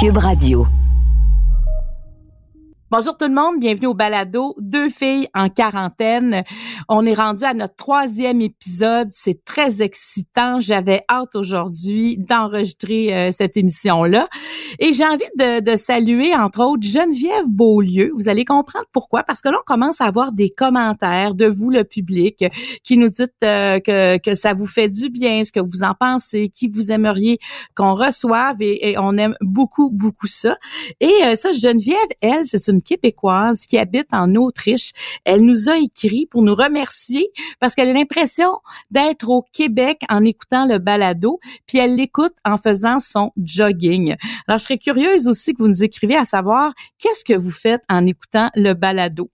Cube Radio. Bonjour tout le monde, bienvenue au balado Deux filles en quarantaine. On est rendu à notre troisième épisode, c'est très excitant. J'avais hâte aujourd'hui d'enregistrer euh, cette émission-là. Et j'ai envie de, de, saluer, entre autres, Geneviève Beaulieu. Vous allez comprendre pourquoi, parce que là, on commence à avoir des commentaires de vous, le public, qui nous dites euh, que, que ça vous fait du bien, ce que vous en pensez, qui vous aimeriez qu'on reçoive, et, et, on aime beaucoup, beaucoup ça. Et euh, ça, Geneviève, elle, c'est une québécoise qui habite en Autriche. Elle nous a écrit pour nous parce qu'elle a l'impression d'être au Québec en écoutant le balado, puis elle l'écoute en faisant son jogging. Alors, je serais curieuse aussi que vous nous écriviez à savoir qu'est-ce que vous faites en écoutant le balado.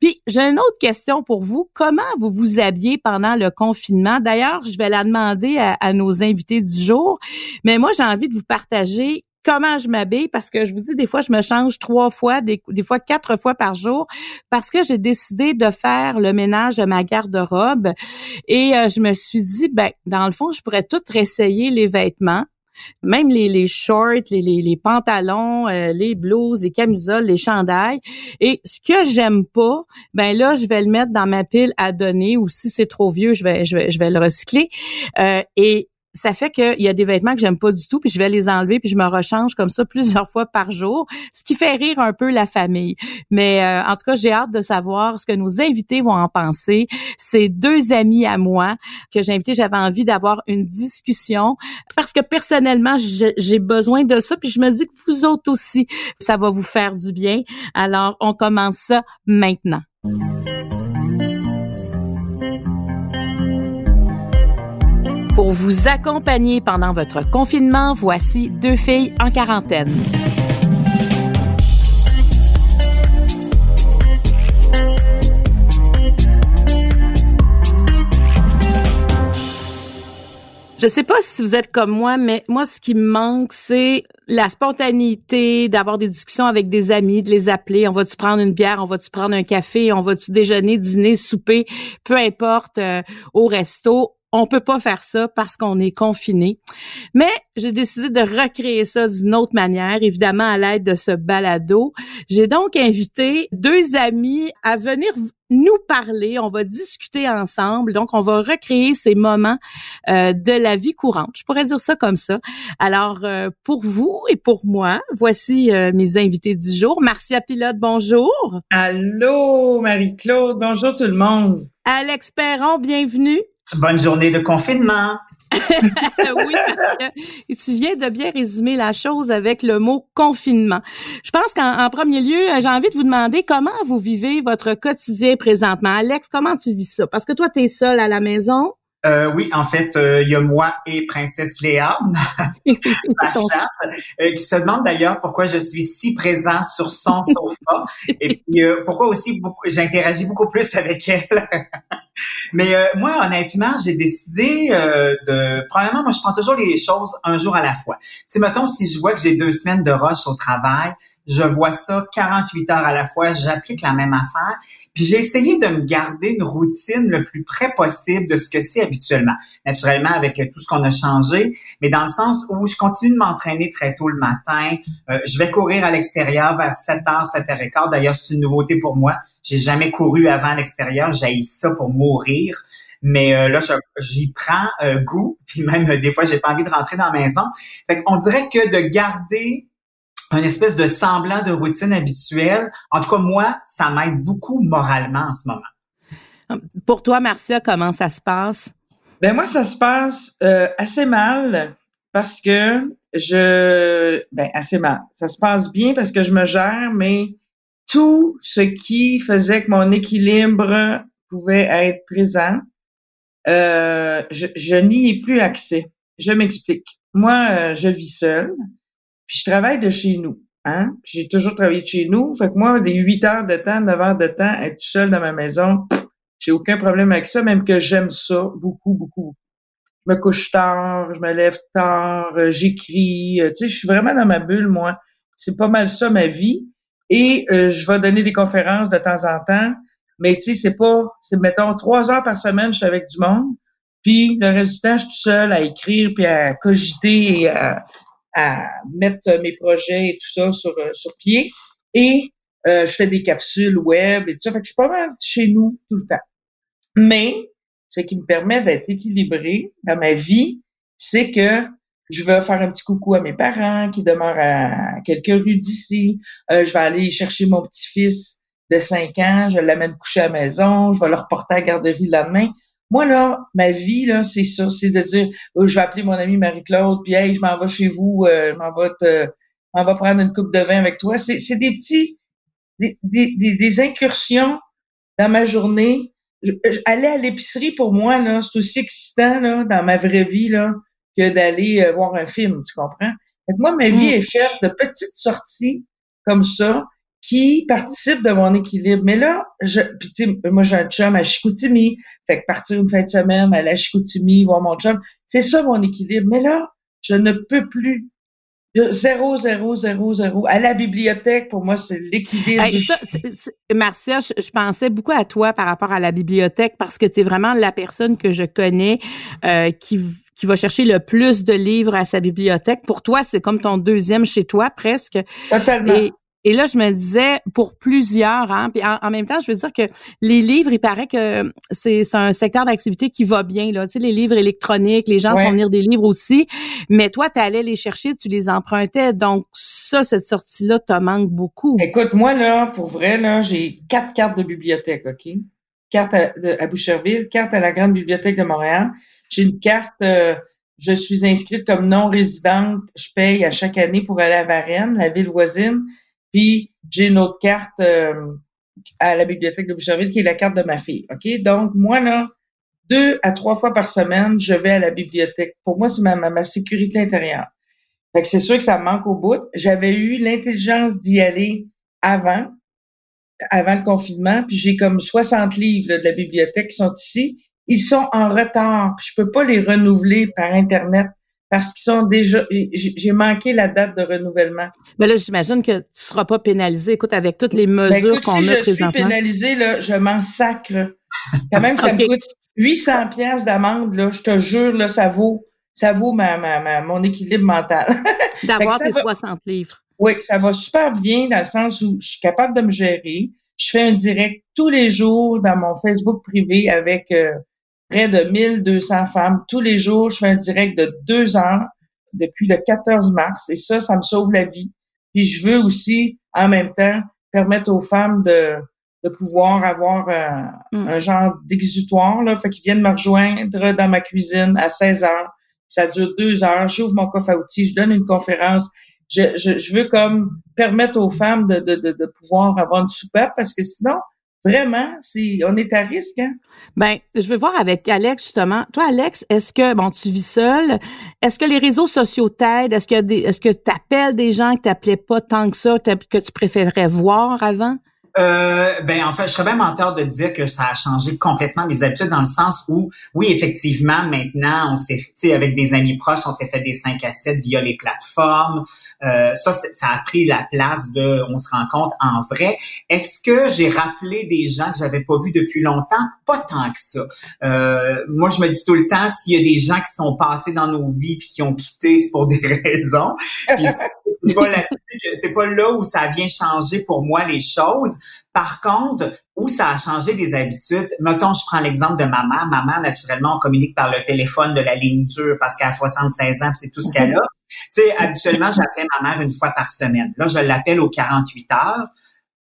Puis, j'ai une autre question pour vous. Comment vous vous habillez pendant le confinement? D'ailleurs, je vais la demander à nos invités du jour, mais moi, j'ai envie de vous partager comment je m'habille parce que je vous dis des fois je me change trois fois des, des fois quatre fois par jour parce que j'ai décidé de faire le ménage de ma garde-robe et euh, je me suis dit ben dans le fond je pourrais tout réessayer les vêtements même les, les shorts, les, les, les pantalons, euh, les blouses, les camisoles, les chandails. Et ce que j'aime pas, ben là, je vais le mettre dans ma pile à donner ou si c'est trop vieux, je vais, je vais, je vais le recycler. Euh, et ça fait qu'il y a des vêtements que j'aime pas du tout, puis je vais les enlever, puis je me rechange comme ça plusieurs fois par jour, ce qui fait rire un peu la famille. Mais euh, en tout cas, j'ai hâte de savoir ce que nos invités vont en penser. C'est deux amis à moi que j'ai invités. J'avais envie d'avoir une discussion parce que personnellement, j'ai besoin de ça, puis je me dis que vous autres aussi, ça va vous faire du bien. Alors, on commence ça maintenant. Pour vous accompagner pendant votre confinement, voici deux filles en quarantaine. Je sais pas si vous êtes comme moi, mais moi, ce qui me manque, c'est la spontanéité, d'avoir des discussions avec des amis, de les appeler. On va-tu prendre une bière? On va-tu prendre un café? On va-tu déjeuner, dîner, souper? Peu importe, euh, au resto on peut pas faire ça parce qu'on est confiné. Mais j'ai décidé de recréer ça d'une autre manière, évidemment à l'aide de ce balado. J'ai donc invité deux amis à venir nous parler, on va discuter ensemble. Donc, on va recréer ces moments euh, de la vie courante. Je pourrais dire ça comme ça. Alors, euh, pour vous et pour moi, voici euh, mes invités du jour. Marcia Pilote, bonjour. Allô, Marie-Claude. Bonjour tout le monde. Alex Perron, bienvenue. Bonne journée de confinement. oui, parce que tu viens de bien résumer la chose avec le mot confinement. Je pense qu'en premier lieu, j'ai envie de vous demander comment vous vivez votre quotidien présentement. Alex, comment tu vis ça? Parce que toi, tu es seul à la maison. Euh, oui, en fait, euh, il y a moi et Princesse Léa, ma chatte, euh, qui se demande d'ailleurs pourquoi je suis si présent sur son sofa et puis euh, pourquoi aussi j'interagis beaucoup plus avec elle. Mais euh, moi, honnêtement, j'ai décidé de... Premièrement, moi, je prends toujours les choses un jour à la fois. Tu sais, mettons, si je vois que j'ai deux semaines de rush au travail, je vois ça 48 heures à la fois, j'applique la même affaire. Puis j'ai essayé de me garder une routine le plus près possible de ce que c'est habituellement. Naturellement, avec tout ce qu'on a changé, mais dans le sens où je continue de m'entraîner très tôt le matin. Euh, je vais courir à l'extérieur vers 7h, 7h15. D'ailleurs, c'est une nouveauté pour moi. J'ai jamais couru avant l'extérieur. J'ai ça pour mourir. Mais euh, là, j'y prends euh, goût. Puis même, des fois, j'ai pas envie de rentrer dans la maison. Fait qu'on dirait que de garder un espèce de semblant de routine habituelle. En tout cas, moi, ça m'aide beaucoup moralement en ce moment. Pour toi, Marcia, comment ça se passe? Ben moi, ça se passe euh, assez mal parce que je... Ben, assez mal. Ça se passe bien parce que je me gère, mais tout ce qui faisait que mon équilibre pouvait être présent, euh, je, je n'y ai plus accès. Je m'explique. Moi, euh, je vis seule. Puis je travaille de chez nous. Hein? J'ai toujours travaillé de chez nous. Fait que moi, des huit heures de temps, neuf heures de temps, être tout seul dans ma maison, j'ai aucun problème avec ça, même que j'aime ça beaucoup, beaucoup. Je me couche tard, je me lève tard, euh, j'écris. Euh, tu sais, je suis vraiment dans ma bulle, moi. C'est pas mal ça, ma vie. Et euh, je vais donner des conférences de temps en temps. Mais tu sais, c'est pas... C'est, mettons, trois heures par semaine, je suis avec du monde. Puis le reste du temps, je suis tout seul à écrire, puis à cogiter et à à mettre mes projets et tout ça sur, sur pied. Et je fais des capsules web et tout ça. Fait que je suis pas mal chez nous tout le temps. Mais ce qui me permet d'être équilibré dans ma vie, c'est que je vais faire un petit coucou à mes parents qui demeurent à quelques rues d'ici. Euh, je vais aller chercher mon petit-fils de 5 ans, je l'amène coucher à la maison, je vais le reporter à la garderie le lendemain. Moi, là, ma vie, là, c'est ça, c'est de dire, oh, je vais appeler mon amie Marie-Claude, puis hey, je m'en vais chez vous, euh, je m'en vais te, on va prendre une coupe de vin avec toi. C'est, c'est des petits, des, des, des, incursions dans ma journée. aller à l'épicerie, pour moi, là, c'est aussi excitant, là, dans ma vraie vie, là, que d'aller euh, voir un film, tu comprends? Fait moi, ma vie mm. est faite de petites sorties comme ça qui participent de mon équilibre. Mais là, je, pis moi j'ai un chum à Chicoutimi, fait que partir une fin de semaine, aller à Chicoutimi, voir mon chum, c'est ça mon équilibre. Mais là, je ne peux plus. Zéro, zéro, zéro, zéro. À la bibliothèque, pour moi, c'est l'équilibre. Marcia, je, pensais beaucoup à toi par rapport à la bibliothèque parce que tu es vraiment la personne que je connais euh, qui qui va chercher le plus de livres à sa bibliothèque. Pour toi, c'est comme ton deuxième chez toi presque. Totalement. Et, et là, je me disais, pour plusieurs, hein, puis en, même temps, je veux dire que les livres, il paraît que c'est un secteur d'activité qui va bien. Là. Tu sais, les livres électroniques, les gens vont venir des livres aussi. Mais toi, tu allais les chercher, tu les empruntais. Donc, ça, cette sortie-là, te manque beaucoup. Écoute, moi, là, pour vrai, là, j'ai quatre cartes de bibliothèque, OK? Carte à, à Boucherville, carte à la Grande Bibliothèque de Montréal, j'ai une carte, euh, je suis inscrite comme non résidente, je paye à chaque année pour aller à Varennes, la ville voisine. Puis j'ai une autre carte euh, à la bibliothèque de Boucherville qui est la carte de ma fille. OK? Donc, moi, là, deux à trois fois par semaine, je vais à la bibliothèque. Pour moi, c'est ma, ma, sécurité intérieure. Fait que c'est sûr que ça me manque au bout. J'avais eu l'intelligence d'y aller avant, avant le confinement, puis j'ai comme 60 livres de la bibliothèque qui sont ici ils sont en retard. Je peux pas les renouveler par Internet parce qu'ils sont déjà, j'ai manqué la date de renouvellement. Mais là, j'imagine que tu seras pas pénalisé. Écoute, avec toutes les ben, mesures qu'on si a présentement. Si je suis pénalisé, là, je m'en sacre. Quand même, ça me coûte 800 pièces d'amende, là. Je te jure, là, ça vaut, ça vaut ma, ma, mon équilibre mental. D'avoir tes 60 livres. Oui, ça va super bien dans le sens où je suis capable de me gérer. Je fais un direct tous les jours dans mon Facebook privé avec euh, près de 1200 femmes tous les jours. Je fais un direct de deux heures depuis le 14 mars et ça, ça me sauve la vie. Puis je veux aussi, en même temps, permettre aux femmes de, de pouvoir avoir un, mm. un genre d'exutoire, là. Fait qu'ils viennent me rejoindre dans ma cuisine à 16 heures. Ça dure deux heures. J'ouvre mon coffre à outils. Je donne une conférence. Je, je, je veux comme permettre aux femmes de, de, de, de pouvoir avoir une soupape parce que sinon, Vraiment, si on est à risque. Hein? Ben, je veux voir avec Alex justement. Toi, Alex, est-ce que bon, tu vis seul? Est-ce que les réseaux sociaux t'aident? Est-ce que est-ce que tu appelles des gens que t'appelais pas tant que ça, que tu préférerais voir avant? Euh, ben en fait, je serais même menteur de dire que ça a changé complètement mes habitudes dans le sens où, oui, effectivement, maintenant, on s'est, tu avec des amis proches, on s'est fait des 5 à 7 via les plateformes. Euh, ça, ça a pris la place de, on se rencontre en vrai. Est-ce que j'ai rappelé des gens que j'avais pas vus depuis longtemps? Pas tant que ça. Euh, moi, je me dis tout le temps, s'il y a des gens qui sont passés dans nos vies puis qui ont quitté, c'est pour des raisons. C'est pas là où ça vient changer pour moi les choses. Par contre, où ça a changé des habitudes, mettons, je prends l'exemple de ma mère. Ma mère, naturellement, on communique par le téléphone de la ligne dure parce qu'elle a 76 ans, c'est tout ce qu'elle a. Tu sais, habituellement, j'appelle ma mère une fois par semaine. Là, je l'appelle aux 48 heures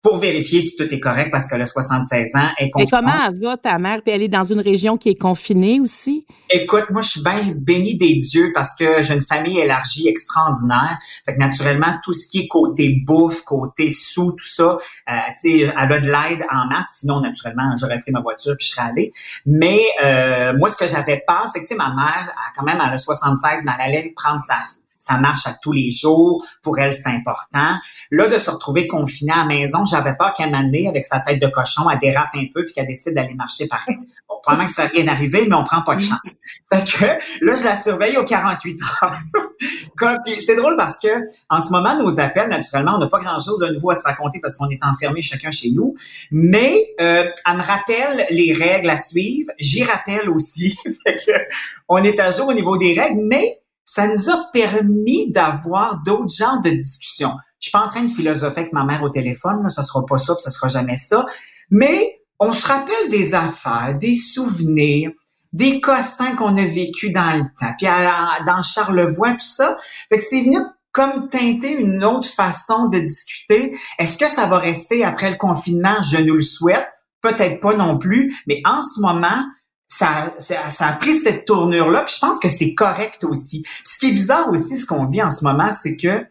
pour vérifier si tout est correct parce que le 76 ans est confiné. Et comment va ta mère? Puis elle est dans une région qui est confinée aussi? Écoute, moi, je suis bien béni des dieux parce que j'ai une famille élargie extraordinaire. Fait que naturellement, tout ce qui est côté bouffe, côté sous, tout ça, euh, tu sais, elle a de l'aide en masse. Sinon, naturellement, j'aurais pris ma voiture puis je serais allée. Mais euh, moi, ce que j'avais peur, c'est que, tu sais, ma mère, quand même, elle a 76, mais elle allait prendre sa ça marche à tous les jours. Pour elle, c'est important. Là, de se retrouver confinée à la maison, j'avais peur qu'elle m'année avec sa tête de cochon, elle dérape un peu puis qu'elle décide d'aller marcher pareil. Bon, probablement que ça va rien arriver, mais on prend pas de chance. Fait que là, je la surveille aux 48 heures. c'est drôle parce que en ce moment, nos appels, naturellement, on n'a pas grand-chose de nouveau à se raconter parce qu'on est enfermés chacun chez nous. Mais euh, elle me rappelle les règles à suivre. J'y rappelle aussi. fait que on est à jour au niveau des règles, mais ça nous a permis d'avoir d'autres genres de discussions. Je suis pas en train de philosopher avec ma mère au téléphone, là, ça sera pas ça, puis ça sera jamais ça. Mais on se rappelle des affaires, des souvenirs, des cossins qu'on a vécu dans le temps, puis dans Charlevoix, tout ça. Fait que c'est venu comme teinter une autre façon de discuter. Est-ce que ça va rester après le confinement? Je nous le souhaite. Peut-être pas non plus, mais en ce moment, ça, ça, ça, a pris cette tournure-là, puis je pense que c'est correct aussi. Puis ce qui est bizarre aussi, ce qu'on vit en ce moment, c'est que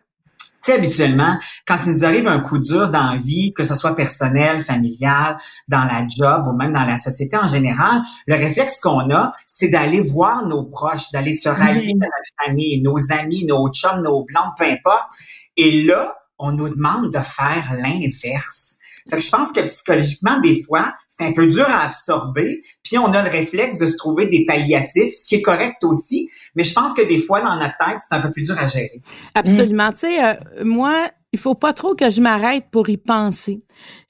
tu sais, habituellement, quand il nous arrive un coup dur dans la vie, que ce soit personnel, familial, dans la job ou même dans la société en général, le réflexe qu'on a, c'est d'aller voir nos proches, d'aller se rallier à notre famille, nos amis, nos chums, nos blancs, peu importe. Et là, on nous demande de faire l'inverse. Fait que je pense que psychologiquement, des fois, c'est un peu dur à absorber, puis on a le réflexe de se trouver des palliatifs, ce qui est correct aussi, mais je pense que des fois, dans notre tête, c'est un peu plus dur à gérer. Absolument. Tu sais, euh, moi, il faut pas trop que je m'arrête pour y penser.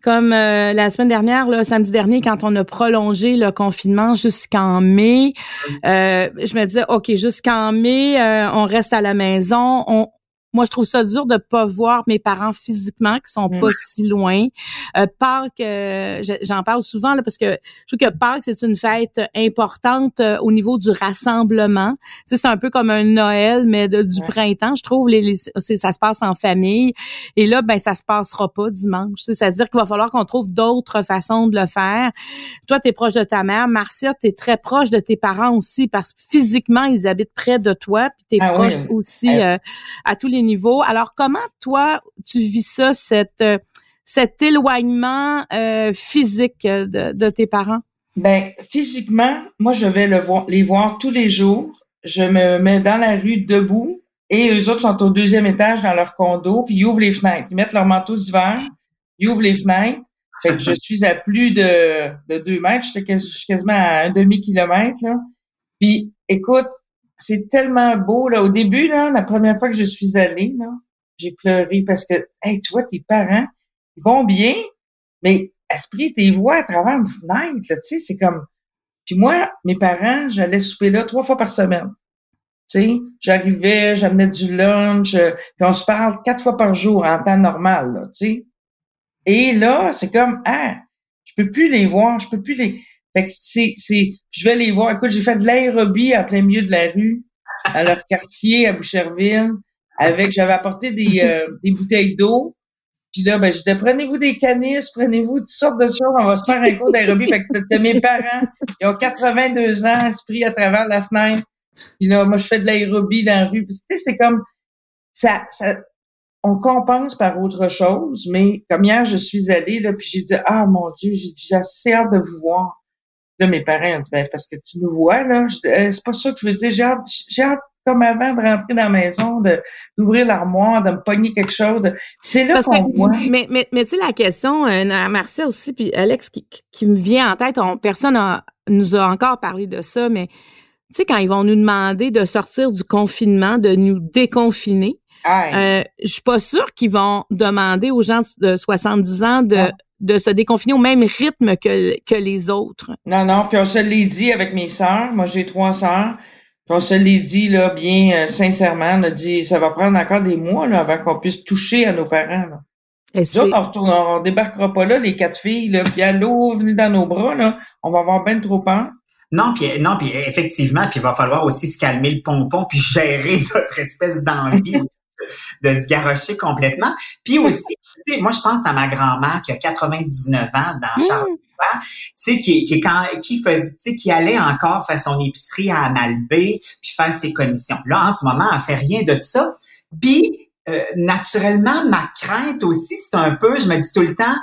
Comme euh, la semaine dernière, le samedi dernier, quand on a prolongé le confinement jusqu'en mai, euh, je me disais, OK, jusqu'en mai, on reste à la maison, on, moi, je trouve ça dur de pas voir mes parents physiquement qui sont pas si loin. Euh, Pâques, euh, j'en parle souvent là, parce que je trouve que Pâques, c'est une fête importante euh, au niveau du rassemblement. Tu sais, c'est un peu comme un Noël, mais du printemps. Je trouve les, ça se passe en famille. Et là, ben ça se passera pas dimanche. C'est-à-dire qu'il va falloir qu'on trouve d'autres façons de le faire. Toi, tu es proche de ta mère. Marcia, tu es très proche de tes parents aussi parce que physiquement, ils habitent près de toi. Puis tu es ah proche aussi euh, à tous les Alors, comment toi, tu vis ça, cette, euh, cet éloignement euh, physique de, de, tes parents? Ben, physiquement, moi, je vais le les voir tous les jours. Je me mets dans la rue debout et eux autres sont au deuxième étage dans leur condo, puis ils ouvrent les fenêtres. Ils mettent leur manteau d'hiver, ils ouvrent les fenêtres. Fait que je suis à plus de, de deux mètres, je suis quasiment à un demi-kilomètre. Puis, écoute, c'est tellement beau. Là. Au début, là, la première fois que je suis allée, là, j'ai pleuré parce que, hey, tu vois, tes parents, ils vont bien, mais esprit, tes voix à travers une fenêtre, tu sais, c'est comme... Puis moi, mes parents, j'allais souper là trois fois par semaine. Tu sais, j'arrivais, j'amenais du lunch, euh, puis on se parle quatre fois par jour en temps normal, là, tu sais. Et là, c'est comme, ah, je peux plus les voir, je peux plus les... Fait que c'est, c'est, je vais les voir. Écoute, j'ai fait de l'aérobie à plein milieu de la rue, à leur quartier, à Boucherville, avec, j'avais apporté des, euh, des bouteilles d'eau. Puis là, ben, je disais, prenez-vous des canisses, prenez-vous toutes sortes de choses, on va se faire un cours d'aérobie. fait que t'as mes parents, ils ont 82 ans, esprit à travers la fenêtre. Puis là, moi, je fais de l'aérobie dans la rue. tu sais, c'est comme, ça, ça, on compense par autre chose, mais comme hier, je suis allée, là, puis j'ai dit, ah, mon Dieu, j'ai assez hâte de vous voir. Là, mes parents ont dit, ben, c'est parce que tu nous vois, là. Euh, c'est pas ça que je veux dire. J'ai hâte, j'ai hâte, comme avant, de rentrer dans la maison, de, d'ouvrir l'armoire, de me pogner quelque chose. C'est là qu'on voit. Mais, mais, mais tu sais, la question, euh, Marcia aussi, puis Alex, qui, qui me vient en tête, personne a, nous a encore parlé de ça, mais tu sais, quand ils vont nous demander de sortir du confinement, de nous déconfiner, euh, je suis pas sûre qu'ils vont demander aux gens de 70 ans de, de se déconfiner au même rythme que, que les autres. Non, non, puis on se l'est dit avec mes sœurs. Moi, j'ai trois sœurs. Puis on se l'est dit là, bien euh, sincèrement. On a dit ça va prendre encore des mois là, avant qu'on puisse toucher à nos parents. Là. Et Nous on, débarquera pas là, les quatre filles, là, puis allô, venez dans nos bras, là. On va avoir bien trop peur. Non, puis non, puis effectivement, puis il va falloir aussi se calmer le pompon puis gérer notre espèce d'envie de se garrocher complètement. Puis aussi, moi, je pense à ma grand-mère qui a 99 ans dans mmh. Charlevoix, tu sais, qui, qui, quand, qui faisait, tu sais, qui allait encore faire son épicerie à Malbé, puis faire ses commissions. Là, en ce moment, elle fait rien de ça. Puis, euh, naturellement, ma crainte aussi, c'est un peu, je me dis tout le temps,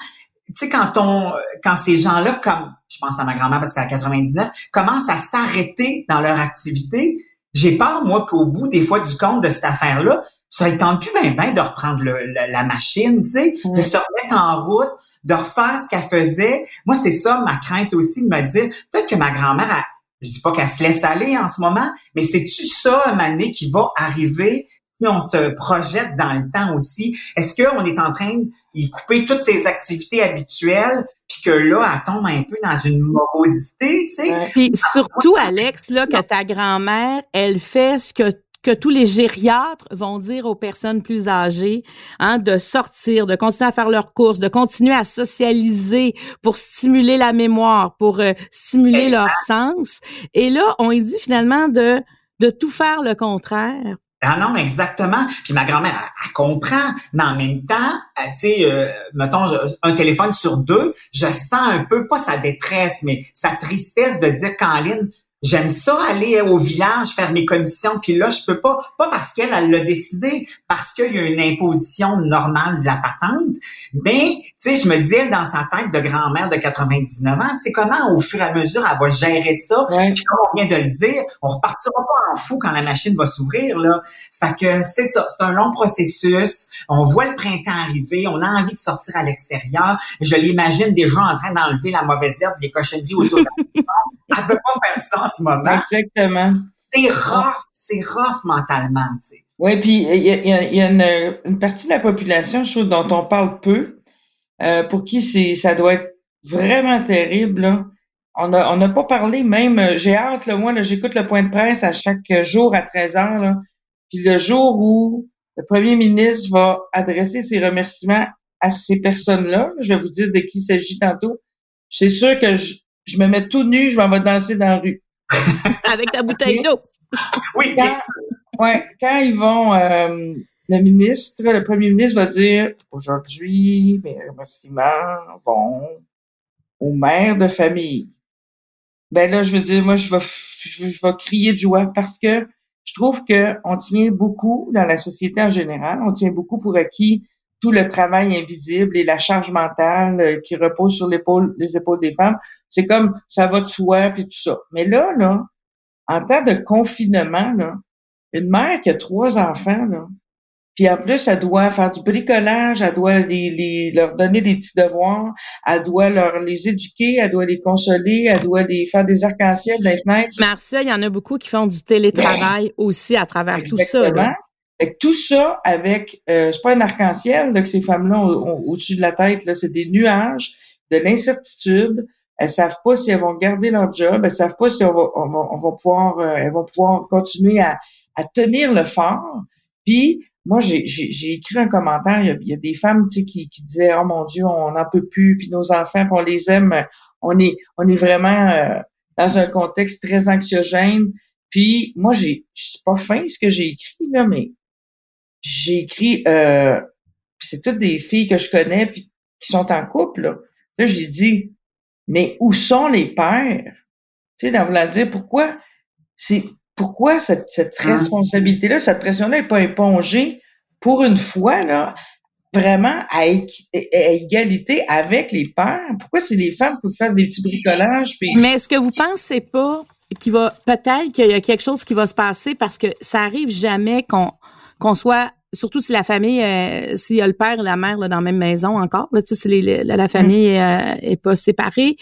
tu sais, quand on, quand ces gens-là, comme, je pense à ma grand-mère parce qu'elle a 99, commencent à s'arrêter dans leur activité, j'ai peur, moi, qu'au bout des fois du compte de cette affaire-là, ça ne tente plus bien ben de reprendre la machine, tu sais, de se remettre en route, de refaire ce qu'elle faisait. Moi, c'est ça ma crainte aussi de me dire, peut-être que ma grand-mère, je dis pas qu'elle se laisse aller en ce moment, mais c'est-tu ça, moment qui va arriver si on se projette dans le temps aussi? Est-ce qu'on est en train de couper toutes ses activités habituelles puis que là, elle tombe un peu dans une morosité, tu sais? Puis surtout, Alex, là, que ta grand-mère, elle fait ce que que tous les gériatres vont dire aux personnes plus âgées hein, de sortir, de continuer à faire leurs courses, de continuer à socialiser pour stimuler la mémoire, pour euh, stimuler leur sens. Et là, on dit finalement de de tout faire le contraire ah non, exactement. Puis ma grand-mère, elle, comprend, mais en même temps, tu sais, euh, mettons, un téléphone sur deux, je sens un peu, pas sa détresse, mais sa tristesse de dire qu'Anline, J'aime ça aller au village faire mes commissions, puis là je peux pas, pas parce qu'elle elle l'a décidé, parce qu'il y a une imposition normale de la patente, mais tu sais je me dis elle dans sa tête de grand-mère de 99 ans, tu sais comment au fur et à mesure elle va gérer ça, puis comme on vient de le dire, on repartira pas en fou quand la machine va s'ouvrir là. Fait que c'est ça, c'est un long processus. On voit le printemps arriver, on a envie de sortir à l'extérieur. Je l'imagine déjà en train d'enlever la mauvaise herbe, les cochonneries autour de la Elle peut pas faire ça moment. Exactement. C'est rough, c'est rough mentalement, tu sais. Oui, puis il y a, y a une, une, partie de la population, je trouve, dont on parle peu, euh, pour qui c'est ça doit être vraiment terrible. Là. On n'a on a pas parlé même, euh, j'ai hâte, là, moi, là, j'écoute le point de presse à chaque jour à 13 heures. Là, puis le jour où le premier ministre va adresser ses remerciements à ces personnes-là, je vais vous dire de qui il s'agit tantôt, c'est sûr que je, je me mets tout nu, je m'en vais danser dans la rue. Avec ta bouteille d'eau. oui, quand, ouais, quand ils vont, euh, le ministre, le premier ministre va dire aujourd'hui, mes remerciements vont aux mères de famille. Ben là, je veux dire, moi, je vais, je, vais crier de joie parce que je trouve que on tient beaucoup dans la société en général, on tient beaucoup pour acquis tout le travail invisible et la charge mentale euh, qui repose sur l'épaule, les épaules des femmes. C'est comme ça va de soi puis tout ça. Mais là, là, en temps de confinement, là, une mère qui a trois enfants, là, puis en plus, elle doit faire du bricolage, elle doit les, leur donner des petits devoirs, elle doit leur les éduquer, elle doit les consoler, elle doit les faire des arcs-en-ciel les fenêtres. Marcia, il y en a beaucoup qui font du télétravail aussi à travers tout ça. Là. Et tout ça avec, euh, c'est pas un arc-en-ciel que ces femmes-là ont, au-dessus de la tête, là, c'est des nuages, de l'incertitude. Elles savent pas si elles vont garder leur job, elles savent pas si on va, on va, pouvoir, euh, elles vont pouvoir continuer à, à tenir le fort. Puis moi, j'ai, j'ai, écrit un commentaire. Il y a, des femmes qui, qui disaient Oh mon Dieu, on n'en peut plus, puis nos enfants, on les aime. On est, on est vraiment euh, dans un contexte très anxiogène. Puis moi, j'ai c'est pas fin ce que j'ai écrit, là, mais j'ai écrit, euh, c'est toutes des filles que je connais puis qui sont en couple. Là, là j'ai dit, mais où sont les pères? Tu sais, dans vouloir dire pourquoi c'est pourquoi cette, cette hein? responsabilité-là, cette pression-là n'est pas épongée pour une fois, là, vraiment à, égalité avec les pères? Pourquoi c'est les femmes qui fassent des petits bricolages? Puis... Mais est-ce que vous pensez pas qu'il va peut-être qu'il y a quelque chose qui va se passer parce que ça arrive jamais qu'on qu'on soit surtout si la famille, euh, s'il y a le père et la mère là, dans la même maison encore, là, si la, famille mm. euh, est pas séparée.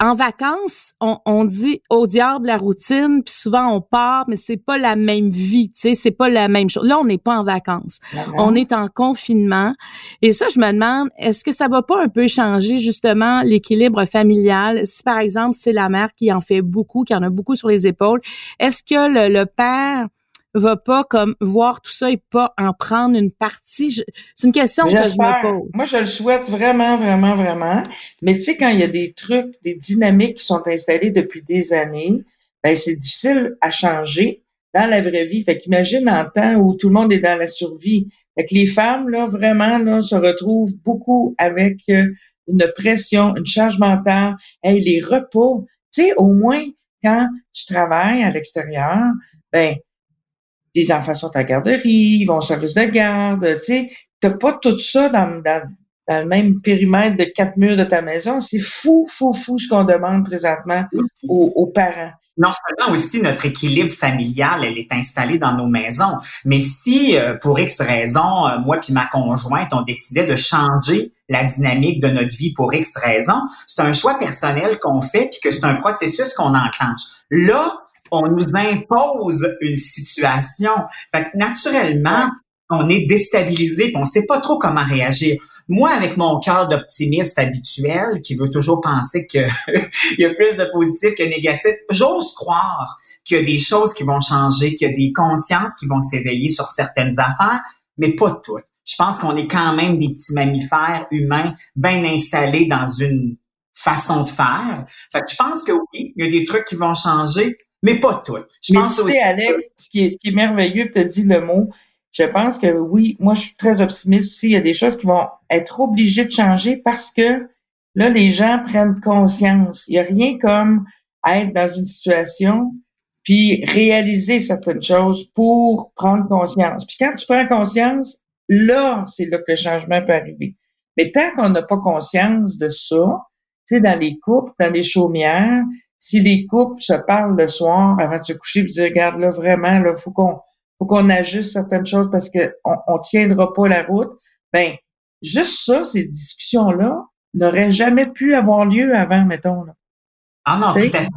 En vacances, on, dit au diable la routine, puis souvent on part, mais c'est pas la même vie, tu sais, c'est pas la même chose. Là, on n'est pas en vacances, on est en confinement, et ça, je me demande, est-ce que ça va pas un peu changer justement l'équilibre familial? Si par exemple c'est la mère qui en fait beaucoup, qui en a beaucoup sur les épaules, est-ce que le, le père va pas comme voir tout ça et pas en prendre une partie. C'est une question que je me pose. Moi, je le souhaite vraiment, vraiment, vraiment. Mais tu sais, quand il y a des trucs, des dynamiques qui sont installées depuis des années, ben c'est difficile à changer dans la vraie vie. Fait qu'imagine en temps où tout le monde est dans la survie. Fait que les femmes, là, vraiment, là, se retrouvent beaucoup avec euh, une pression, une charge mentale. Hey, les repas, tu sais, au moins, quand tu travailles à l'extérieur, ben, les enfants sont à la garderie, ils vont au service de garde, tu sais, t'as pas tout ça dans, dans, le même périmètre de quatre murs de ta maison. C'est fou, fou, fou ce qu'on demande présentement aux, parents non seulement aussi notre équilibre familial, elle est installée dans nos maisons, mais si euh, pour X raison, euh, moi puis ma conjointe, on décidait de changer la dynamique de notre vie pour X raison, c'est un choix personnel qu'on fait puis que c'est un processus qu'on enclenche. Là, on nous impose une situation. Fait que naturellement, on est déstabilisé, on sait pas trop comment réagir. moi, avec mon cœur d'optimiste habituel, qui veut toujours penser qu'il y a plus de positif que négatif, j'ose croire qu'il y a des choses qui vont changer, qu'il y a des consciences qui vont s'éveiller sur certaines affaires, mais pas toutes. Je pense qu'on est quand même des petits mammifères humains bien installés dans une façon de faire. Fait que je pense que oui, il y a des trucs qui vont changer, mais pas tout. Je mais pense tu sais, Alex, ce qui est, ce qui est merveilleux, tu as dit le mot, je pense que oui, moi je suis très optimiste aussi. Il y a des choses qui vont être obligées de changer parce que là, les gens prennent conscience. Il n'y a rien comme être dans une situation puis réaliser certaines choses pour prendre conscience. Puis quand tu prends conscience, là, c'est là que le changement peut arriver. Mais tant qu'on n'a pas conscience de ça, tu sais, dans les couples, dans les chaumières, si les couples se parlent le soir avant de se coucher, puis dire, regarde, là, vraiment, là, faut qu'on, faut qu'on ajuste certaines choses parce que on, on tiendra pas la route. Ben, juste ça, ces discussions-là n'auraient jamais pu avoir lieu avant, mettons, là. Ah non, tout à fait.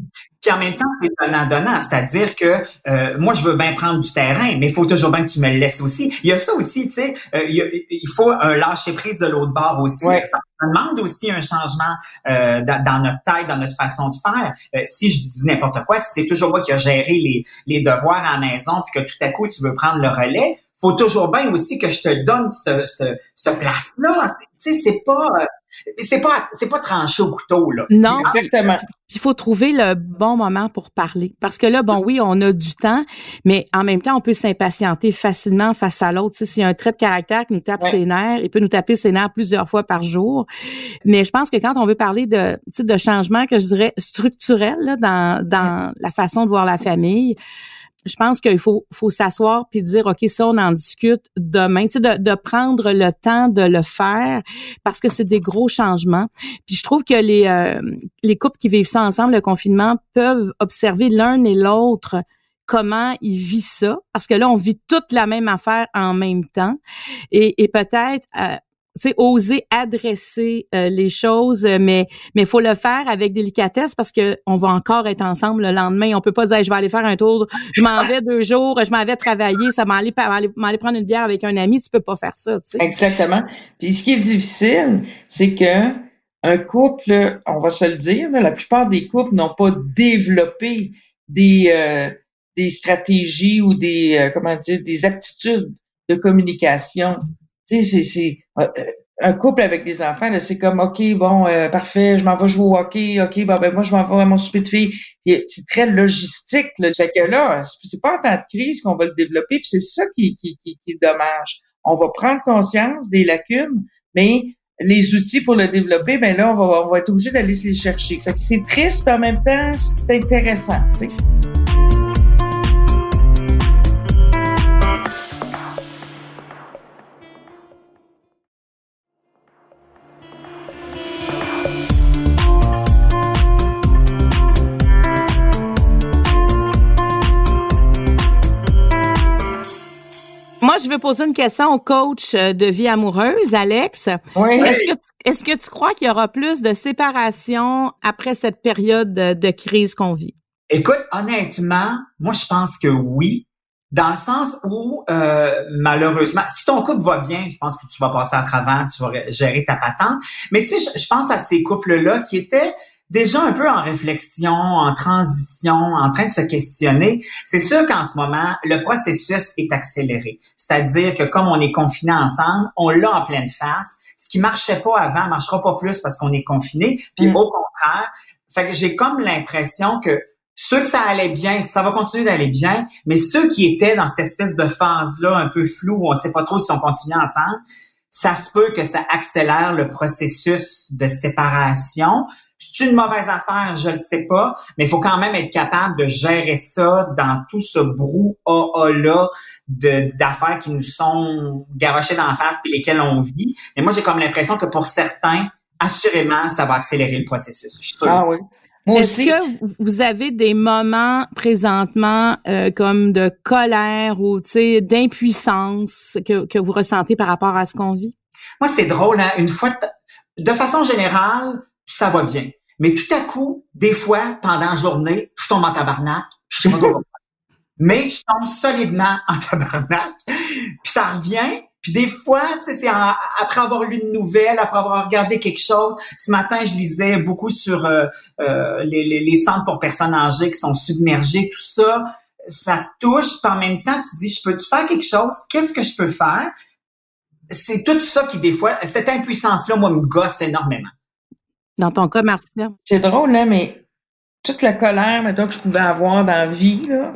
Puis en même temps, c'est donnant-donnant, c'est-à-dire que euh, moi, je veux bien prendre du terrain, mais il faut toujours bien que tu me le laisses aussi. Il y a ça aussi, tu sais, euh, il, faut un lâcher-prise de l'autre bord aussi. Ça demande aussi un changement euh, dans, notre tête, dans notre façon de faire. si je dis n'importe quoi, si c'est toujours moi qui ai géré les, les devoirs à la maison, puis que tout à coup, tu veux prendre le relais, faut toujours bien aussi que je te donne cette, cette, cette place-là. Tu sais, c'est pas c'est pas c'est pas tranché au couteau là. Non, exactement. Il faut trouver le bon moment pour parler parce que là bon oui, on a du temps, mais en même temps on peut s'impatienter facilement face à l'autre. S'il y a un trait de caractère qui nous tape ses nerfs, il peut nous taper ses nerfs plusieurs fois par jour. Mais je pense que quand on veut parler de de changement que je dirais structurel là, dans dans la façon de voir la famille, je pense qu'il faut, faut s'asseoir puis dire, OK, ça, on en discute demain. Tu sais, de, de prendre le temps de le faire parce que c'est des gros changements. Puis je trouve que les, euh, les couples qui vivent ça ensemble, le confinement, peuvent observer l'un et l'autre comment ils vivent ça, parce que là, on vit toute la même affaire en même temps. Et, et peut-être euh, sais, oser adresser euh, les choses, mais mais faut le faire avec délicatesse parce que on va encore être ensemble le lendemain. On peut pas dire je vais aller faire un tour, je m'en vais deux jours, je m'en vais travailler, ça m'aller aller prendre une bière avec un ami. Tu peux pas faire ça. Exactement. Puis ce qui est difficile, c'est que un couple, on va se le dire, la plupart des couples n'ont pas développé des euh, des stratégies ou des euh, comment dire des aptitudes de communication tu sais, c'est euh, un couple avec des enfants, c'est comme OK, bon, euh, parfait, je m'en vais jouer au hockey, OK, bon, ben moi, je m'en vais à mon souper de filles. C'est très logistique. Là. Fait que là, c'est pas en temps de crise qu'on va le développer, puis c'est ça qui, qui, qui, qui, est dommage. On va prendre conscience des lacunes, mais les outils pour le développer, ben là, on va, on va être obligé d'aller se les chercher. Fait que c'est triste, mais en même temps, c'est intéressant. Veux poser une question au coach euh, de vie amoureuse, Alex. Oui. Est-ce que, tu crois qu'il y aura plus de séparation après cette période de, crise qu'on vit? Écoute, honnêtement, moi, je pense que oui. Dans le sens où, euh, malheureusement, si ton couple va bien, je pense que tu vas passer à travers, tu vas gérer ta patente. Mais tu sais, je pense à ces couples-là qui étaient déjà un peu en réflexion, en transition, en train de se questionner, c'est sûr qu'en ce moment, le processus est accéléré. C'est-à-dire que comme on est confinés ensemble, on l'a en pleine face. Ce qui marchait pas avant marchera pas plus parce qu'on est confiné. Puis mm. au contraire, fait que j'ai comme l'impression que ceux que ça allait bien, ça va continuer d'aller bien, mais ceux qui étaient dans cette espèce de phase-là un peu floue où on sait pas trop si on continue ensemble, ça se peut que ça accélère le processus de séparation. C'est une mauvaise affaire, je le sais pas, mais il faut quand même être capable de gérer ça dans tout ce brouhaha-là d'affaires qui nous sont garochées dans la face puis lesquelles on vit. Mais moi, j'ai comme l'impression que pour certains, assurément, ça va accélérer le processus. Ah oui. Est-ce que vous avez des moments présentement euh, comme de colère ou d'impuissance que, que vous ressentez par rapport à ce qu'on vit? Moi, c'est drôle. Hein? Une fois, de façon générale, ça va bien. Mais tout à coup, des fois, pendant la journée, je tombe en tabarnak, je sais pas Mais je tombe solidement en tabarnak. Puis ça revient, Puis des fois, tu sais, c'est après avoir lu une nouvelle, après avoir regardé quelque chose. Ce matin, je lisais beaucoup sur euh, euh, les, les, les, centres pour personnes âgées qui sont submergées, tout ça. Ça touche, puis en même temps, tu dis, je peux-tu faire quelque chose? Qu'est-ce que je peux faire? C'est tout ça qui, des fois, cette impuissance-là, moi, me gosse énormément. Dans ton cas? C'est drôle, hein, mais toute la colère, maintenant que je pouvais avoir dans la vie, là,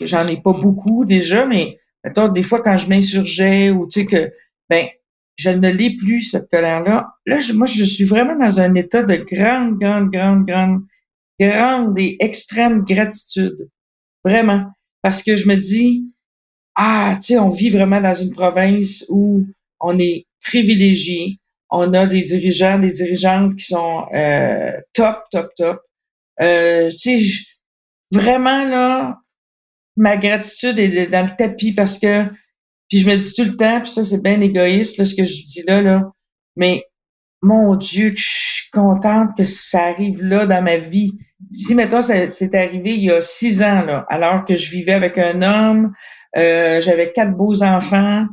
j'en ai pas beaucoup déjà, mais mettons, des fois, quand je m'insurgeais ou, tu sais, que, ben, je ne l'ai plus, cette colère-là. Là, moi, je suis vraiment dans un état de grande, grande, grande, grande, grande et extrême gratitude. Vraiment. Parce que je me dis, ah, tu sais, on vit vraiment dans une province où on est privilégié. On a des dirigeants, des dirigeantes qui sont euh, top, top, top. Euh, tu sais, vraiment là, ma gratitude est dans le tapis parce que puis je me dis tout le temps, puis ça c'est bien égoïste là, ce que je dis là là, mais mon Dieu, que je suis contente que ça arrive là dans ma vie. Si mettons c'est arrivé il y a six ans là, alors que je vivais avec un homme, euh, j'avais quatre beaux enfants,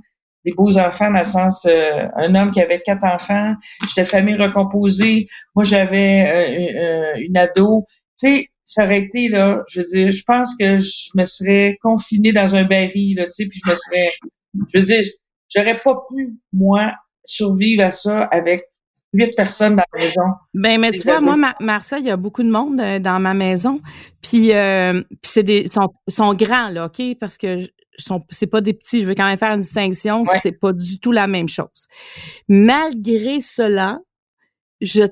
des beaux enfants dans le sens euh, un homme qui avait quatre enfants, j'étais famille recomposée, moi j'avais euh, une ado, tu sais ça aurait été, là, je veux dire, je pense que je me serais confinée dans un baril, là, tu sais, puis je me serais, je veux dire, j'aurais pas pu, moi, survivre à ça avec huit personnes dans la maison. Ben, mais tu vois, moi, Marseille, il y a beaucoup de monde euh, dans ma maison, puis, euh, puis c'est des, sont, sont grands, là, OK, parce que sont, c'est pas des petits, je veux quand même faire une distinction, c'est pas du tout la même chose. Malgré cela, je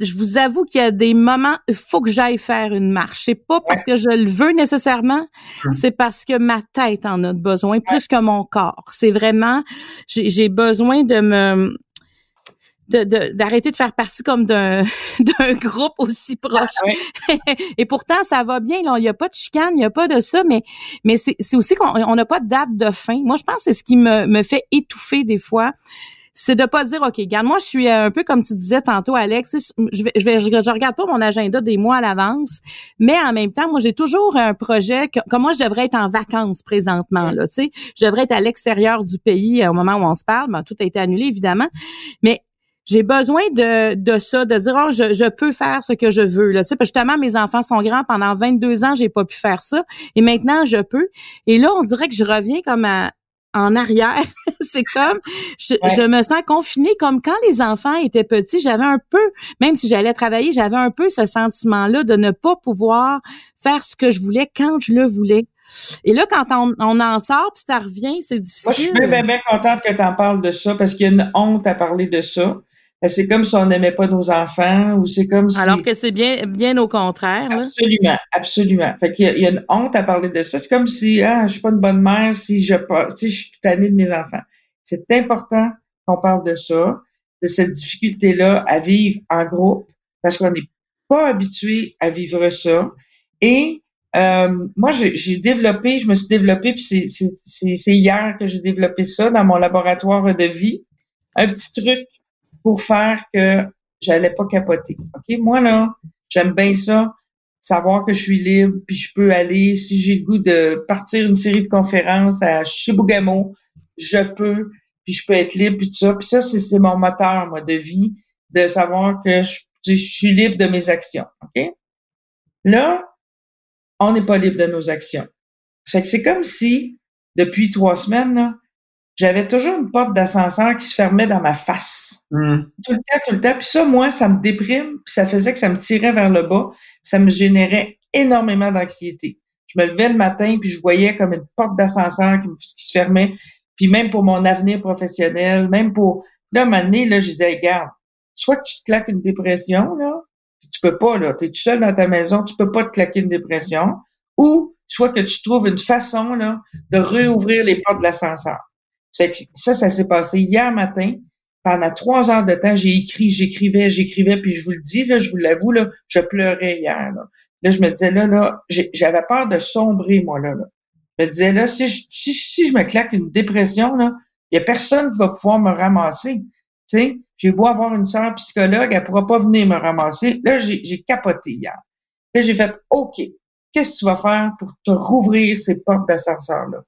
je vous avoue qu'il y a des moments, il faut que j'aille faire une marche. C'est pas parce que je le veux nécessairement, hum. c'est parce que ma tête en a besoin plus que mon corps. C'est vraiment, j'ai besoin de me d'arrêter de, faire partie comme d'un groupe aussi proche. Et pourtant, ça va bien. Il n'y a pas de chicane, il n'y a pas de ça, mais mais c'est aussi qu'on n'a pas de date de fin. Moi, je pense que c'est ce qui me, me fait étouffer des fois c'est de pas dire OK, regarde moi je suis un peu comme tu disais tantôt Alex, je vais je vais je, regarde pas mon agenda des mois à l'avance, mais en même temps moi j'ai toujours un projet que comme moi je devrais être en vacances présentement là, tu sais, je devrais être à l'extérieur du pays euh, au moment où on se parle, ben, tout a été annulé évidemment, mais j'ai besoin de, de ça, de dire oh, je, je peux faire ce que je veux là, tu sais, justement mes enfants sont grands pendant 22 ans, j'ai pas pu faire ça et maintenant je peux. Et là on dirait que je reviens comme à, en arrière. c'est comme, je, me sens confinée comme quand les enfants étaient petits, j'avais un peu, même si j'allais travailler, j'avais un peu ce sentiment-là de ne pas pouvoir faire ce que je voulais quand je le voulais. Et là, quand on, en sort, puis ça revient, c'est difficile. Moi, je suis bien, bien, contente que tu en parles de ça parce qu'il y a une honte à parler de ça. Ben, c'est comme si on n'aimait pas nos enfants ou c'est comme si... Alors que c'est bien, bien au contraire. Absolument, absolument. Fait qu'il y, a, il y a une honte à parler de ça. C'est comme si, ah, je suis pas une bonne mère si je, tu sais, je suis tannée de mes enfants. C'est important qu'on parle de ça, de cette difficulté-là à vivre en groupe parce qu'on n'est pas habitué à vivre ça. Et euh, moi, j'ai développé, je me suis développée, puis c'est hier que j'ai développé ça dans mon laboratoire de vie, un petit truc pour faire que j'allais pas capoter. OK? Moi, là, j'aime bien ça, savoir que je suis libre, puis je peux aller, si j'ai le goût de partir une série de conférences à Chibougamau, je peux, puis je peux être libre, puis tout ça. Puis ça, c'est mon moteur, moi, de vie, de savoir que je, suis libre de mes actions. OK? Là, on n'est pas libre de nos actions. Ça fait que c'est comme si, depuis trois semaines, là, j'avais toujours une porte d'ascenseur qui se fermait dans ma face. Hmm. Tout le temps, tout le temps. Puis ça, moi, ça me déprime, puis ça faisait que ça me tirait vers le bas, ça me générait énormément d'anxiété. Je me levais le matin, puis je voyais comme une porte d'ascenseur qui, se fermait. Puis même pour mon avenir professionnel, même pour... Là, un moment donné, là, je disais, regarde, soit que tu te claques une dépression, là, puis tu peux pas, là, tu es tout seul dans ta maison, tu peux pas te claquer une dépression, ou soit que tu trouves une façon, là, de réouvrir les portes de l'ascenseur. Ça, ça, s'est passé hier matin. Pendant trois heures de temps, j'ai écrit, j'écrivais, j'écrivais, puis je vous le dis, là, je vous l'avoue, là, je pleurais hier. Là. je me disais, là, là, j'avais peur de sombrer, moi, là. Je me disais, là, si je, si, je me claque une dépression, là, il y a personne qui va pouvoir me ramasser. Tu sais, j'ai beau avoir une sœur psychologue, elle pourra pas venir me ramasser. Là, j'ai capoté hier. Là, j'ai fait, OK, qu'est-ce que tu vas faire pour te rouvrir ces portes d'ascenseur-là?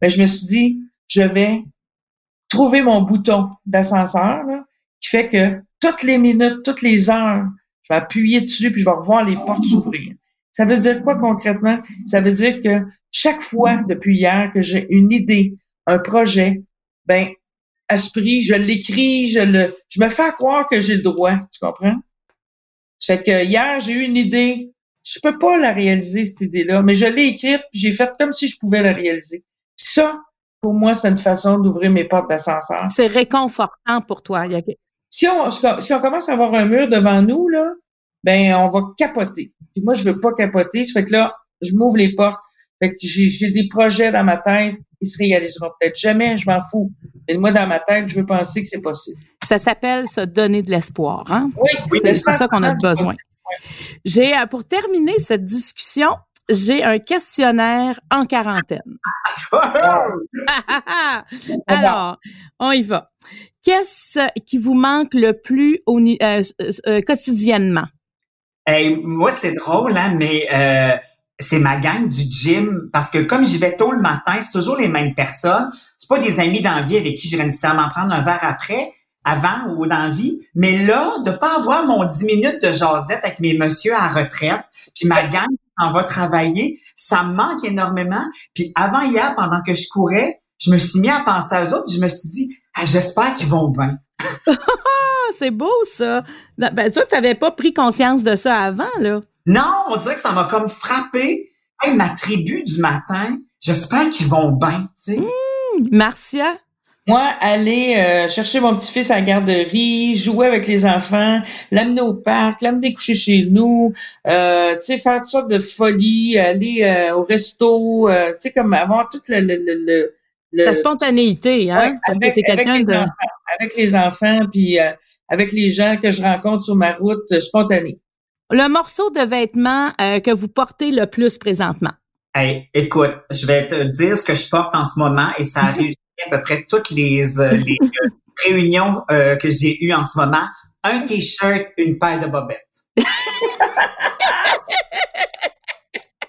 Mais ben, je me suis dit, je vais trouver mon bouton d'ascenseur qui fait que toutes les minutes, toutes les heures, je vais appuyer dessus puis je vais revoir les portes s'ouvrir. Ça veut dire quoi concrètement? Ça veut dire que chaque fois depuis hier que j'ai une idée, un projet, ben, esprit, je l'écris, je le, je me fais croire que j'ai le droit, tu comprends? Ça fait que hier, j'ai eu une idée, je peux pas la réaliser, cette idée-là, mais je l'ai écrite, puis j'ai fait comme si je pouvais la réaliser. Ça, pour moi, c'est une façon d'ouvrir mes portes d'ascenseur. C'est réconfortant pour toi. Si, on, si on commence à avoir un mur devant nous, là, ben, on va capoter. Puis moi, je veux pas capoter. Ça fait que là, je m'ouvre les portes. Fait que j'ai des projets dans ma tête. Ils se réaliseront peut-être jamais. Je m'en fous. Mais moi, dans ma tête, je veux penser que c'est possible. Ça s'appelle se donner de l'espoir, hein? Oui, c'est ça qu'on a besoin. J'ai, euh, pour terminer cette discussion, j'ai un questionnaire en quarantaine. Alors, on y va. Qu'est-ce qui vous manque le plus au, euh, euh, quotidiennement? moi, c'est drôle, hein, mais euh, c'est ma gang du gym parce que comme j'y vais tôt le matin, c'est toujours les mêmes personnes. C'est pas des amis d'envie avec qui je vais nécessairement prendre un verre après, avant ou d'envie. Mais là, de pas avoir mon 10 minutes de jasette avec mes messieurs à retraite, puis ma gang en va travailler, ça me manque énormément. Puis avant hier, pendant que je courais, je me suis mis à penser à eux autres, je me suis dit, ah, j'espère qu'ils vont bien. c'est beau ça. Ben, tu n'avais pas pris conscience de ça avant, là. Non, on dirait que ça m'a comme frappé. Hey, ma tribu du matin, j'espère qu'ils vont bien, tu sais. Mmh, Marcia? Moi, aller euh, chercher mon petit-fils à la garderie, jouer avec les enfants, l'amener au parc, l'amener coucher chez nous, euh, tu sais, faire toutes sortes de folies, aller euh, au resto, tu sais, comme avoir toute le, le, le, La spontanéité, hein? avec, avec, les enfants, avec les enfants, puis avec les gens que je rencontre sur ma route spontanée. Le morceau de vêtement que vous portez le plus présentement? Hey, écoute, je vais te dire ce que je porte en ce moment et ça a réussi à peu près toutes les, euh, euh, réunions euh, que j'ai eues en ce moment. Un t-shirt, une paire de bobettes.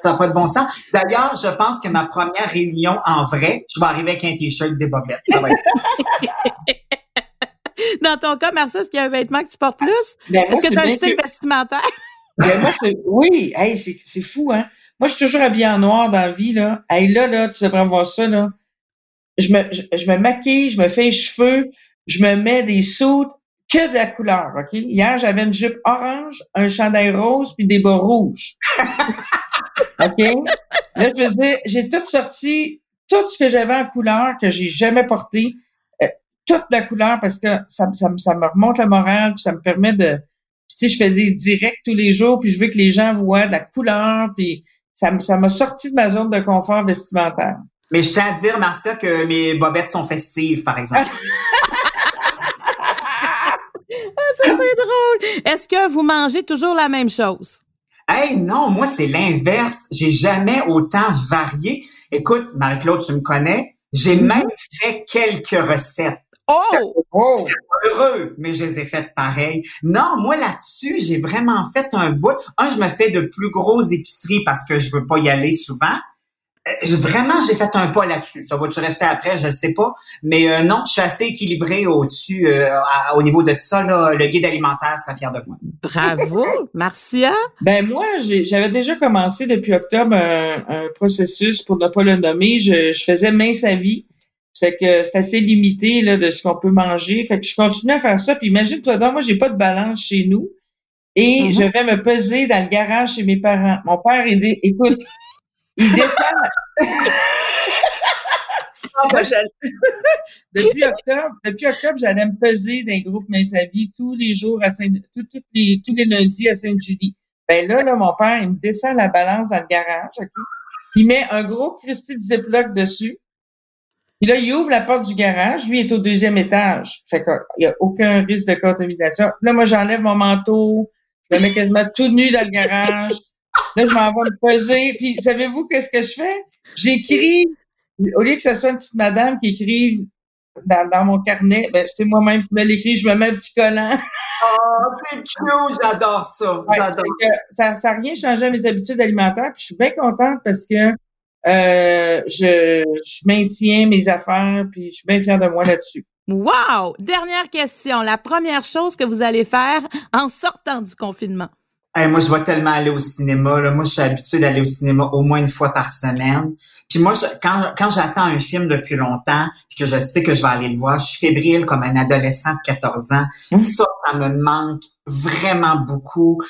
ça n'a pas de bon sens. D'ailleurs, je pense que ma première réunion en vrai, je vais arriver avec un t-shirt des bobettes. Ça va être... Dans ton cas, Marcia, est-ce qu'il y a un vêtement que tu portes plus? Ben, est-ce que tu as un style vestimentaire? Ben, moi, oui, hey, c'est fou, hein? Moi, je suis toujours habillée en noir dans la vie, là. Hey, là, là, tu devrais voir ça, là je me, maquille, je me fais les cheveux, je me mets des soutes, que de la couleur? Hier, j'avais une jupe orange, un chandail rose, puis des bas rouges. OK? Là, je veux dire, j'ai tout sorti, tout ce que j'avais en couleur que j'ai jamais porté, euh, toute la couleur, parce que ça, ça, ça me remonte le moral, puis ça me permet de... Sais, je fais des directs tous les jours, puis je veux que les gens voient de la couleur, puis ça, ça m'a sorti de ma zone de confort vestimentaire. Mais je tiens à dire, Marcia, que mes bobettes sont festives, par exemple. ah, ça, c'est drôle. Est-ce que vous mangez toujours la même chose? Hey, non, moi, c'est l'inverse. J'ai jamais autant varié. Écoute, Marie-Claude, tu me connais. J'ai mm-hmm. même fait quelques recettes. Oh! oh! heureux, mais je les ai faites pareil. Non, moi là-dessus, j'ai vraiment fait un bout. Un, je me fais de plus grosses épiceries parce que je veux pas y aller souvent. Euh, vraiment, j'ai fait un pas là-dessus. Ça va-tu rester après? Je ne sais pas. Mais euh, non, je suis assez équilibré au-dessus, euh, au niveau de tout ça. Là, le guide alimentaire sera fier de moi. Bravo, Marcia? Ben moi, j'avais déjà commencé depuis octobre un, processus, pour ne pas le nommer. Je, faisais mince à vie. Fait que c'est assez limité là, de ce qu'on peut manger. Fait que je continue à faire ça. Puis imagine-toi donc, moi, j'ai pas de balance chez nous. Et mm-hmm. je vais me peser dans le garage chez mes parents. Mon père, il dit, écoute, il descend. depuis octobre, depuis octobre, j'allais me peser d'un groupe Mince à vie tous les jours à Saint, tous les, tous les lundis à Sainte-Julie. Ben là, là, mon père, il me descend la balance dans le garage, OK? Il met un gros Christy de Ziploc dessus. Puis là, il ouvre la porte du garage. Lui est au deuxième étage. Fait qu'il n'y a aucun risque de contamination. Là, moi, j'enlève mon manteau. Je me mets quasiment tout nu dans le garage. Là, je m'en vais me peser. Puis, savez-vous qu'est-ce que je fais? J'écris, au lieu que ce soit une petite madame qui écrive dans, dans mon carnet, ben, c'est moi-même qui me l'écrit, je me mets un petit collant. Oh, c'est cute! J'adore ça! ça n'a rien changé à mes habitudes alimentaires. Puis, je suis bien contente parce que euh, je, je maintiens mes affaires, puis je suis bien fière de moi là-dessus. Wow! Dernière question. La première chose que vous allez faire en sortant du confinement? Moi, je vais tellement aller au cinéma. Là. Moi, je suis habituée d'aller au cinéma au moins une fois par semaine. Puis moi, je, quand, quand j'attends un film depuis longtemps, puis que je sais que je vais aller le voir, je suis fébrile comme un adolescent de 14 ans. Mmh. Ça, ça me manque vraiment beaucoup.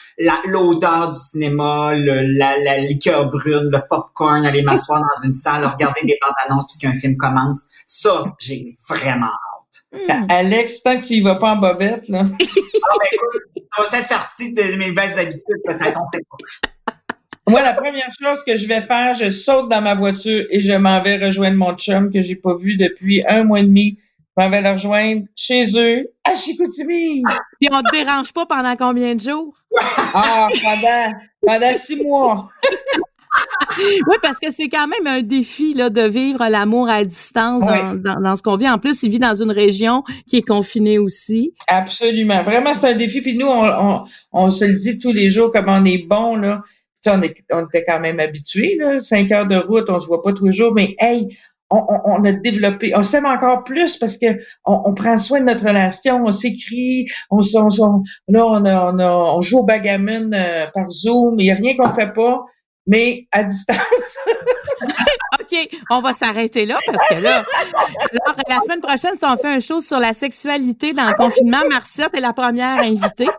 l'odeur du cinéma, le, la, la liqueur brune, le popcorn, aller m'asseoir dans une salle, regarder des bandes annonces puisqu'un film commence. Ça, j'ai vraiment Hmm. Alex, tant que tu y vas pas en bobette, là. ah, ben, écoute, ça va peut-être faire partie de mes baisses d'habitude, peut-être, on sait pas. Moi, la première chose que je vais faire, je saute dans ma voiture et je m'en vais rejoindre mon chum que j'ai pas vu depuis un mois et demi. Je m'en vais le rejoindre chez eux, à Chicoutimi. Puis on te dérange pas pendant combien de jours? Ah, pendant, pendant six mois. oui, parce que c'est quand même un défi là, de vivre l'amour à distance dans, ce qu'on vit. En plus, il vit dans une région qui est confinée aussi. Absolument. Vraiment, c'est un défi. Puis nous, on, on, se le dit tous les jours comme on est bon. Là. on, est, on était quand même habitués. Cinq heures de route, on se voit pas tous les jours. Mais hey, on, on, a développé, on s'aime encore plus parce que on, prend soin de notre relation, on s'écrit, on, on, là on, a, on, on joue au bagamon euh, par Zoom, il n'y a rien qu'on fait pas mais à distance. OK, on va s'arrêter là parce que là, la semaine prochaine, si on fait un show sur la sexualité dans le confinement, Marcette est la première invitée.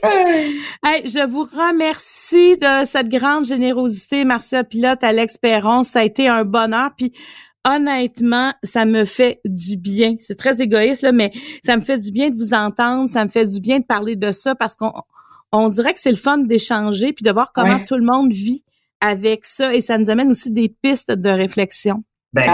hey, je vous remercie de cette grande générosité, Marcette Pilote, Alex Perron. Ça a été un bonheur. Puis honnêtement, ça me fait du bien. C'est très égoïste, là, mais ça me fait du bien de vous entendre. Ça me fait du bien de parler de ça parce qu'on on dirait que c'est le fun d'échanger puis de voir comment tout le monde vit avec ça et ça nous amène aussi des pistes de réflexion. Ben,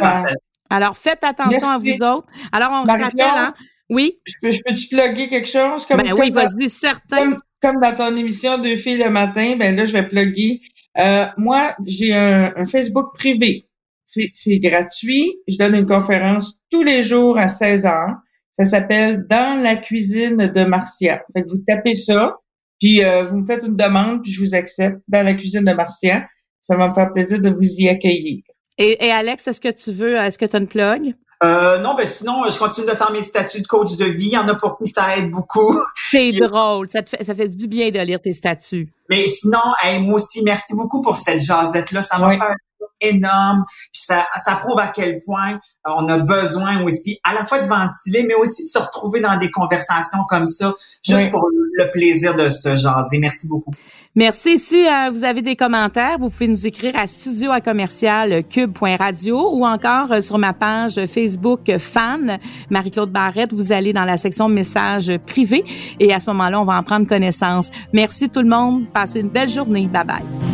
ah, Alors, faites attention à vous autres. Alors, on se rappelle, hein? Oui? Je peux, je peux-tu plugger quelque chose? Comme, ben oui, vas-y, certain. Comme, dans ton émission Deux filles le matin, ben là, je vais plugger. Euh, moi, j'ai un, un, Facebook privé. C'est gratuit. Je donne une conférence tous les jours à 16 heures. Ça s'appelle Dans la cuisine de Marcia. Fait vous tapez ça, puis euh, vous me faites une demande, puis je vous accepte. Dans la cuisine de Marcia. Ça va me faire plaisir de vous y accueillir. Et, Alex, est-ce que tu veux, est-ce que tu as une plug? Euh, non, ben sinon, je continue de faire mes statuts de coach de vie. Il y en a pour qui ça aide beaucoup. C'est drôle. Ça, te fait, ça fait du bien de lire tes statuts. Mais sinon, moi aussi, merci beaucoup pour cette jasette-là. Ça m'a fait énorme. Puis ça, ça prouve à quel point on a besoin aussi à la fois de ventiler, mais aussi de se retrouver dans des conversations comme ça, juste pour le plaisir de se jaser. Merci beaucoup. Merci. Si euh, vous avez des commentaires, vous pouvez nous écrire à studio à commercial cube.radio ou encore euh, sur ma page Facebook fan Marie-Claude Barrette. Vous allez dans la section messages privés et à ce moment-là, on va en prendre connaissance. Merci tout le monde. Passez une belle journée. Bye bye.